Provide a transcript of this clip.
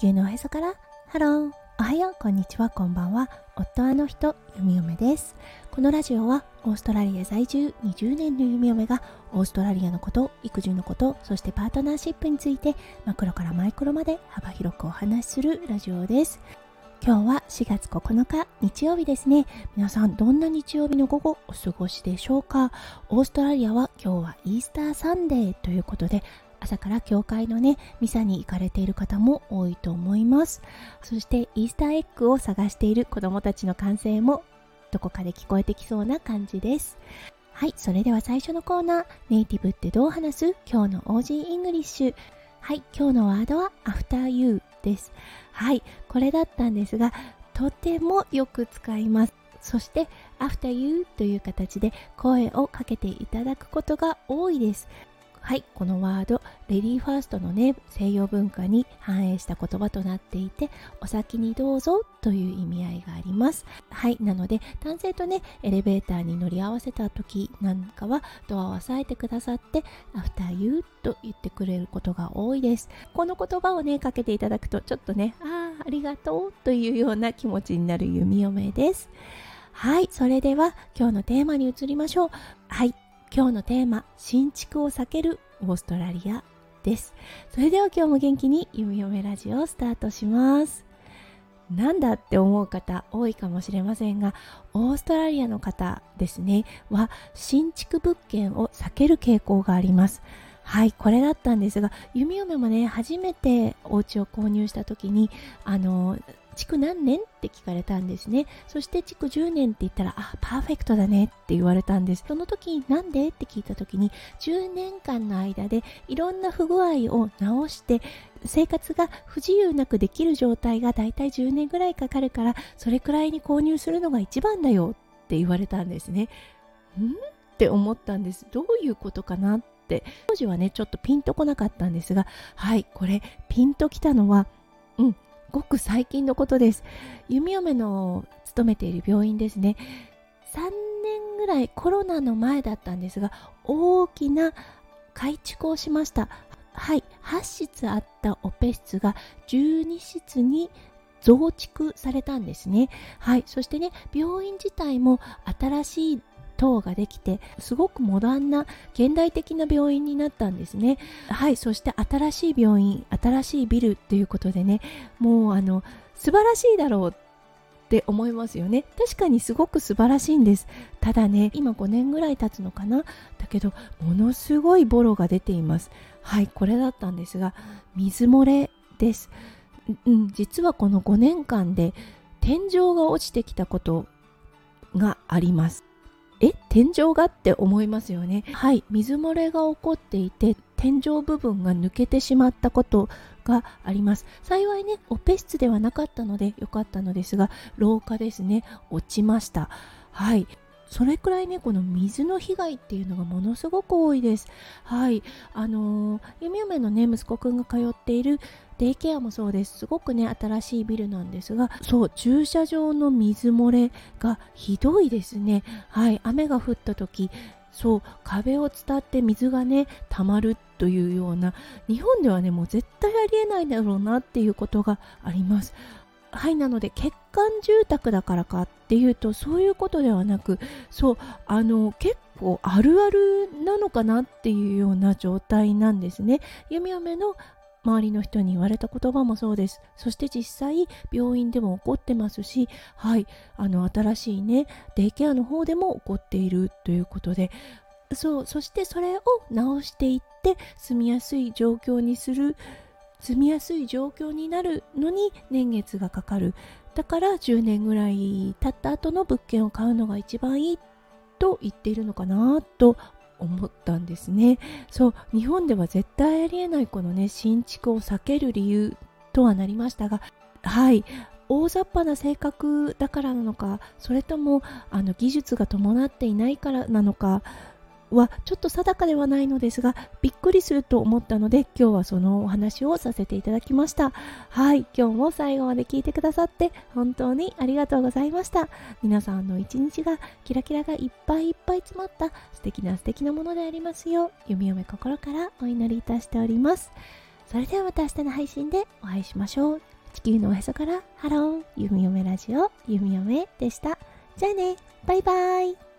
地球のおへそから。ハローおはよう。こんにちは。こんばんは。夫あの人弓嫁です。このラジオはオーストラリア在住20年の弓嫁がオーストラリアのこと育児のことそしてパートナーシップについてマクロからマイクロまで幅広くお話しするラジオです。今日は4月9日日曜日ですね。皆さんどんな日曜日の午後お過ごしでしょうか？オーストラリアは今日はイースターサンデーということで朝から教会のねミサに行かれている方も多いと思います。そしてイースターエッグを探している子どもたちの歓声もどこかで聞こえてきそうな感じです。はいそれでは最初のコーナーネイティブってどう話す？今日の Aussie English。はい今日のワードは After You です。はいこれだったんですがとてもよく使います。そして After You という形で声をかけていただくことが多いです。はいこのワードレディーファーストのね西洋文化に反映した言葉となっていてお先にどうぞという意味合いがあります。はいなので男性とねエレベーターに乗り合わせた時なんかはドアを押さえてくださってアフターユーと言ってくれることが多いです。この言葉をねかけていただくとちょっとねああありがとうというような気持ちになる弓嫁です。はいそれでは今日のテーマに移りましょう。はい今日のテーマ新築を避けるオーストラリアです。それでは今日も元気に「ゆみよめラジオ」をスタートします。なんだって思う方多いかもしれませんがオーストラリアの方ですね。は新築物件を避ける傾向があります。はいこれだったんですが弓嫁もね初めてお家を購入した時にあの築何年？って聞かれたんですね。そして築10年って言ったらあパーフェクトだねって言われたんです。その時なんで？って聞いた時に10年間の間でいろんな不具合を直して生活が不自由なくできる状態がだいたい10年ぐらいかかるからそれくらいに購入するのが一番だよって言われたんですね。ん？って思ったんです。どういうことかなって。当時はねちょっとピンとこなかったんですがはいこれピンときたのはごく最近のことです。弓嫁の勤めている病院ですね。3年ぐらいコロナの前だったんですが大きな改築をしました。はい8室あったオペ室が12室に増築されたんですね。はいそしてね病院自体も新しい等ができてすごくモダンな現代的な病院になったんですね。はいそして新しい病院新しいビルということでねもうあの素晴らしいだろうって思いますよね。確かにすごく素晴らしいんです。ただね今5年ぐらい経つのかな。だけどものすごいボロが出ています。はいこれだったんですが水漏れです。うん実はこの5年間で天井が落ちてきたことがあります。え天井が？って思いますよね。はい。水漏れが起こっていて天井部分が抜けてしまったことがあります。幸いねオペ室ではなかったので良かったのですが廊下ですね。落ちました。はい。それくらいねこの水の被害っていうのがものすごく多いです。はい。あのー、ゆみゆめのね息子くんが通っているデイケアもそうです。すごくね新しいビルなんですがそう駐車場の水漏れがひどいですね。はい。雨が降った時そう壁を伝って水がね溜まるというような日本ではねもう絶対ありえないだろうなっていうことがあります。はいなので欠陥住宅だからかっていうとそういうことではなくそうあの結構あるあるなのかなっていうような状態なんですね。弓嫁の周りの人に言われた言葉もそうです。そして実際病院でも起こってますしはいあの新しいねデイケアの方でも起こっているということで。そうそしてそれを直していって住みやすい状況にする住みやすい状況になるのに年月がかかる。だから10年ぐらい経った後の物件を買うのが一番いいと言っているのかなと思ったんですね。そう日本では絶対ありえないこのね新築を避ける理由とはなりましたがはい。大雑把な性格だからなのかそれともあの技術が伴っていないからなのかはちょっと定かではないのですがびっくりすると思ったので今日はそのお話をさせていただきました。はい今日も最後まで聞いてくださって本当にありがとうございました。皆さんの一日がキラキラがいっぱいいっぱい詰まった素敵な素敵なものでありますよう弓嫁心からお祈りいたしております。それではまた明日の配信でお会いしましょう。地球のおへそからハロー弓嫁ラジオ弓嫁でした。じゃあねバイバイ。